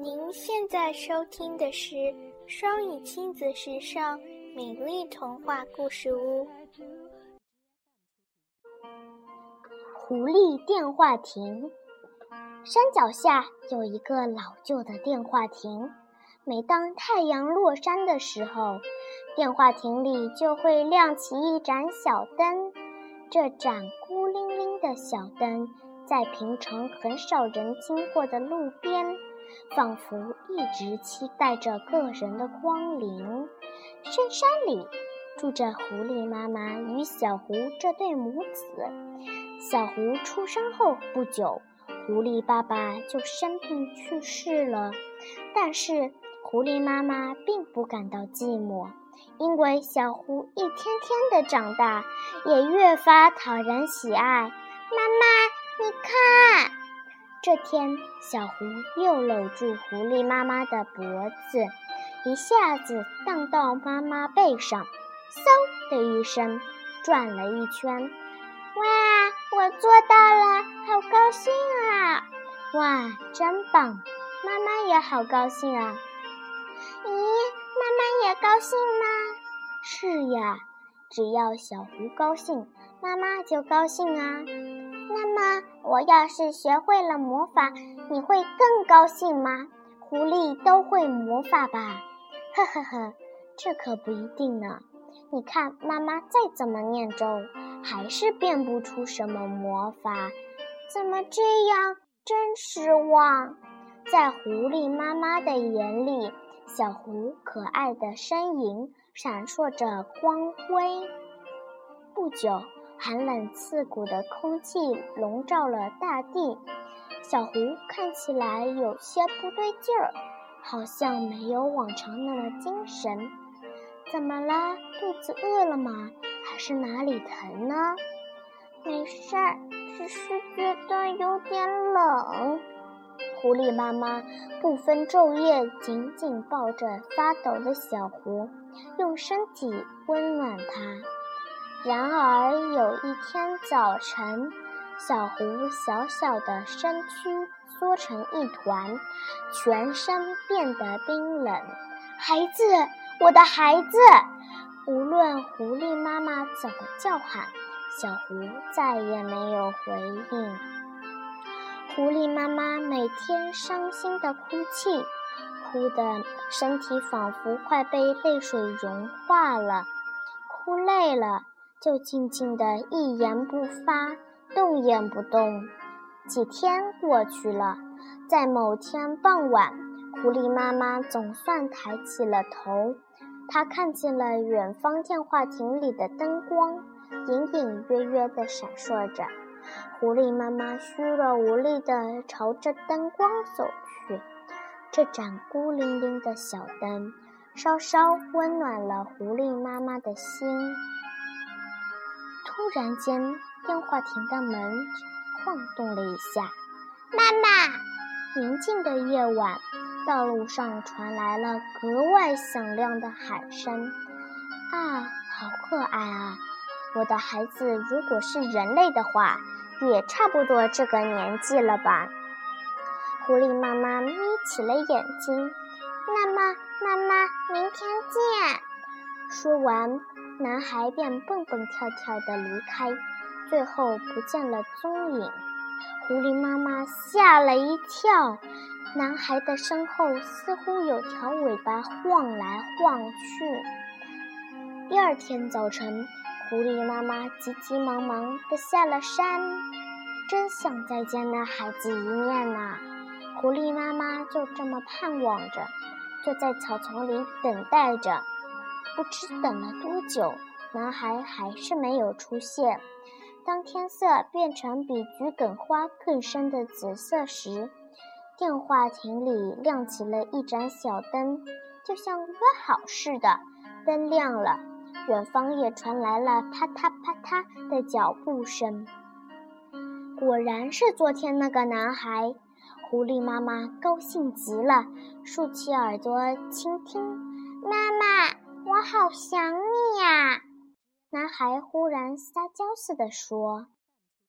您现在收听的是双语亲子时尚美丽童话故事屋。狐狸电话亭。山脚下有一个老旧的电话亭，每当太阳落山的时候，电话亭里就会亮起一盏小灯。这盏孤零零的小灯，在平常很少人经过的路边，仿佛一直期待着个人的光临。深山里住着狐狸妈妈与小狐这对母子。小狐出生后不久。狐狸爸爸就生病去世了，但是狐狸妈妈并不感到寂寞，因为小狐一天天的长大，也越发讨人喜爱。妈妈，你看，这天小狐又搂住狐狸妈妈的脖子，一下子荡到妈妈背上，嗖的一声转了一圈。哇，我做到了，好高兴啊！哇，真棒！妈妈也好高兴啊。咦，妈妈也高兴吗？是呀，只要小狐高兴，妈妈就高兴啊。那么，我要是学会了魔法，你会更高兴吗？狐狸都会魔法吧？呵呵呵，这可不一定呢。你看，妈妈再怎么念咒。还是变不出什么魔法，怎么这样？真失望！在狐狸妈妈的眼里，小狐可爱的身影闪烁着光辉。不久，寒冷刺骨的空气笼罩了大地，小狐看起来有些不对劲儿，好像没有往常那么精神。怎么了？肚子饿了吗？还是哪里疼呢？没事儿，只是觉得有点冷。狐狸妈妈不分昼夜，紧紧抱着发抖的小狐，用身体温暖它。然而有一天早晨，小狐小小的身躯缩成一团，全身变得冰冷。孩子，我的孩子！无论狐狸妈妈怎么叫喊，小狐再也没有回应。狐狸妈妈每天伤心的哭泣，哭得身体仿佛快被泪水融化了。哭累了，就静静的一言不发，动也不动。几天过去了，在某天傍晚，狐狸妈妈总算抬起了头。她看见了远方电话亭里的灯光，隐隐约约地闪烁着。狐狸妈妈虚弱无力地朝着灯光走去。这盏孤零零的小灯，稍稍温暖了狐狸妈妈的心。突然间，电话亭的门晃动了一下。妈妈，宁静的夜晚。道路上传来了格外响亮的喊声：“啊，好可爱啊！我的孩子，如果是人类的话，也差不多这个年纪了吧？”狐狸妈妈眯起了眼睛。那么，妈妈，明天见。说完，男孩便蹦蹦跳跳地离开，最后不见了踪影。狐狸妈妈吓了一跳。男孩的身后似乎有条尾巴晃来晃去。第二天早晨，狐狸妈妈急急忙忙地下了山，真想再见那孩子一面呐！狐狸妈妈就这么盼望着，就在草丛里等待着。不知等了多久，男孩还是没有出现。当天色变成比桔梗花更深的紫色时，电话亭里亮起了一盏小灯，就像约好似的。灯亮了，远方也传来了啪嗒啪嗒的脚步声。果然是昨天那个男孩，狐狸妈妈高兴极了，竖起耳朵倾听。妈妈，我好想你呀！男孩忽然撒娇似的说。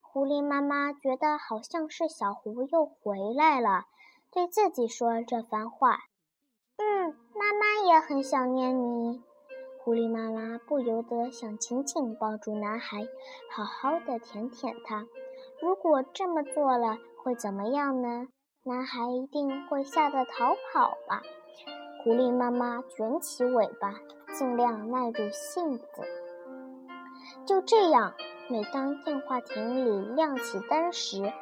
狐狸妈妈觉得好像是小狐又回来了。对自己说这番话。嗯，妈妈也很想念你。狐狸妈妈不由得想紧紧抱住男孩，好好的舔舔他。如果这么做了，会怎么样呢？男孩一定会吓得逃跑吧。狐狸妈妈卷起尾巴，尽量耐住性子。就这样，每当电话亭里亮起灯时，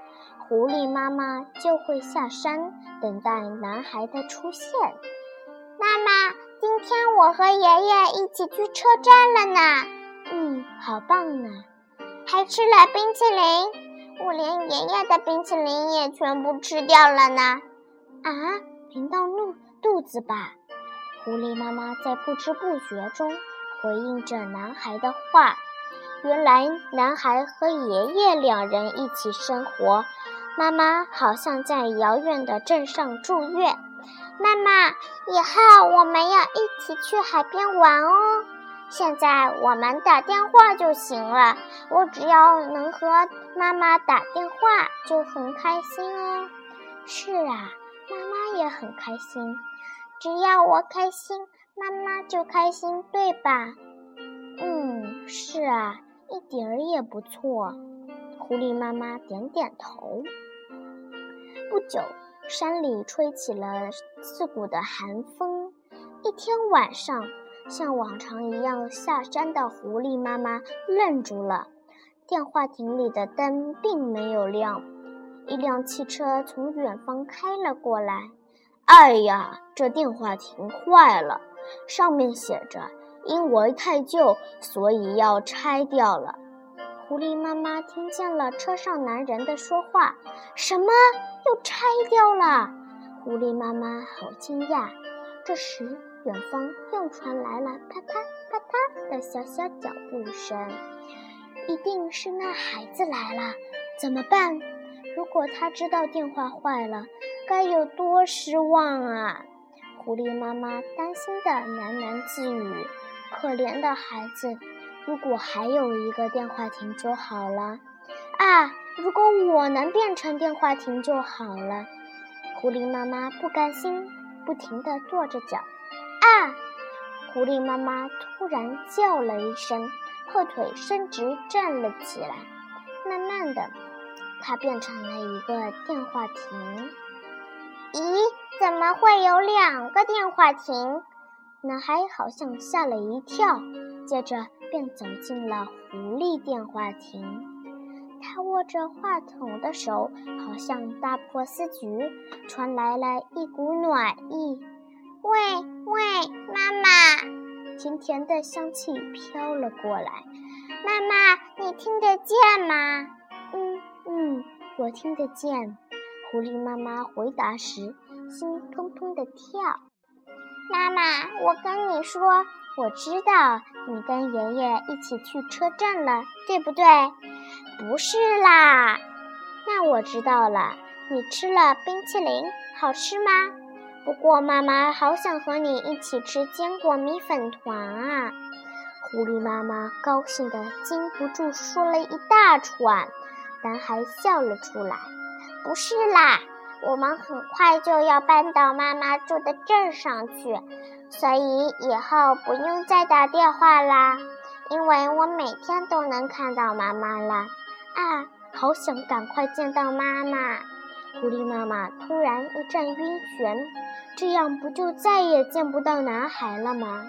狐狸妈妈就会下山等待男孩的出现。妈妈，今天我和爷爷一起去车站了呢。嗯，好棒呢！还吃了冰淇淋，我连爷爷的冰淇淋也全部吃掉了呢。啊，贫到肚肚子吧？狐狸妈妈在不知不觉中回应着男孩的话。原来，男孩和爷爷两人一起生活。妈妈好像在遥远的镇上住院。妈妈，以后我们要一起去海边玩哦。现在我们打电话就行了。我只要能和妈妈打电话，就很开心哦。是啊，妈妈也很开心。只要我开心，妈妈就开心，对吧？嗯，是啊。一点儿也不错，狐狸妈妈点点头。不久，山里吹起了刺骨的寒风。一天晚上，像往常一样下山的狐狸妈妈愣住了。电话亭里的灯并没有亮，一辆汽车从远方开了过来。哎呀，这电话亭坏了，上面写着。因为太旧，所以要拆掉了。狐狸妈妈听见了车上男人的说话：“什么？又拆掉了？”狐狸妈妈好惊讶。这时，远方又传来了啪嗒啪嗒的小小脚步声，一定是那孩子来了。怎么办？如果他知道电话坏了，该有多失望啊！狐狸妈妈担心的喃喃自语。可怜的孩子，如果还有一个电话亭就好了啊！如果我能变成电话亭就好了。狐狸妈妈不甘心，不停地跺着脚。啊！狐狸妈妈突然叫了一声，后腿伸直站了起来。慢慢的，它变成了一个电话亭。咦？怎么会有两个电话亭？男孩好像吓了一跳，接着便走进了狐狸电话亭。他握着话筒的手好像大破丝菊，传来了一股暖意。喂喂，妈妈！甜甜的香气飘了过来。妈妈，你听得见吗？嗯嗯，我听得见。狐狸妈妈回答时，心砰砰的跳。妈妈，我跟你说，我知道你跟爷爷一起去车站了，对不对？不是啦，那我知道了。你吃了冰淇淋，好吃吗？不过妈妈好想和你一起吃坚果米粉团啊！狐狸妈妈高兴的禁不住说了一大串，男孩笑了出来。不是啦。我们很快就要搬到妈妈住的镇上去，所以以后不用再打电话啦。因为我每天都能看到妈妈了。啊，好想赶快见到妈妈！狐狸妈妈突然一阵晕眩，这样不就再也见不到男孩了吗？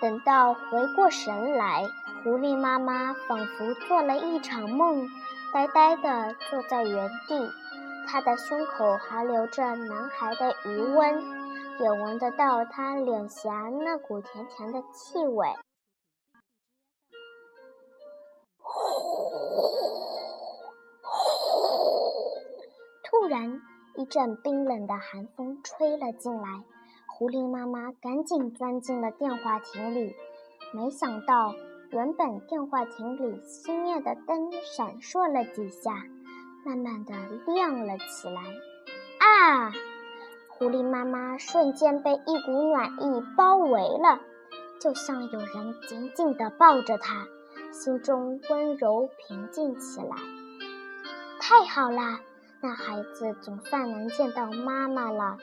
等到回过神来，狐狸妈妈仿佛做了一场梦，呆呆地坐在原地。他的胸口还留着男孩的余温，也闻得到他脸颊那股甜甜的气味。突然，一阵冰冷的寒风吹了进来，狐狸妈妈赶紧钻进了电话亭里。没想到，原本电话亭里熄灭的灯闪烁了几下。慢慢的亮了起来，啊！狐狸妈妈瞬间被一股暖意包围了，就像有人紧紧地抱着她，心中温柔平静起来。太好啦！那孩子总算能见到妈妈了。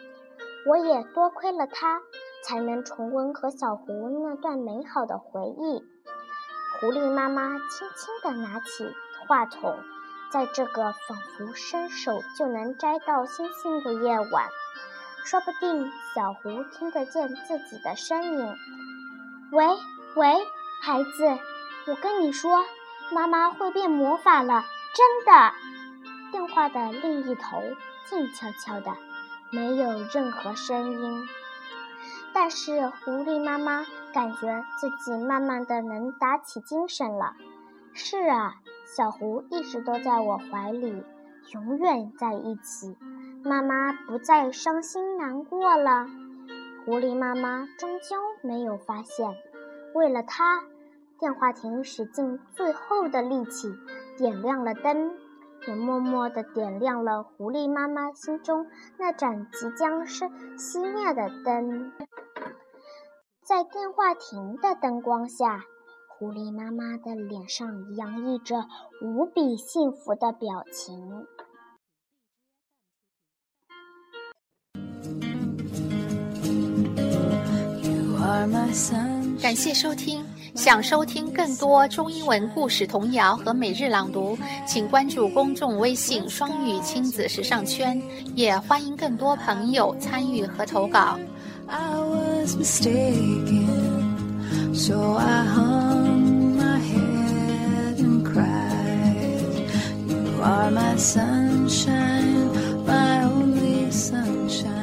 我也多亏了他，才能重温和小狐那段美好的回忆。狐狸妈妈轻轻地拿起话筒，在这个仿佛伸手就能摘到星星的夜晚，说不定小狐听得见自己的声音。喂喂，孩子，我跟你说，妈妈会变魔法了，真的。电话的另一头静悄悄的，没有任何声音。但是狐狸妈妈感觉自己慢慢的能打起精神了。是啊，小狐一直都在我怀里，永远在一起。妈妈不再伤心难过了。狐狸妈妈终究没有发现，为了它，电话亭使尽最后的力气点亮了灯。也默默地点亮了狐狸妈妈心中那盏即将是熄灭的灯。在电话亭的灯光下，狐狸妈妈的脸上洋溢着无比幸福的表情。感谢收听。想收听更多中英文故事、童谣和每日朗读，请关注公众微信“双语亲子时尚圈”，也欢迎更多朋友参与和投稿。I was mistaken, so I hung my head and cried. You are my sunshine, my only sunshine.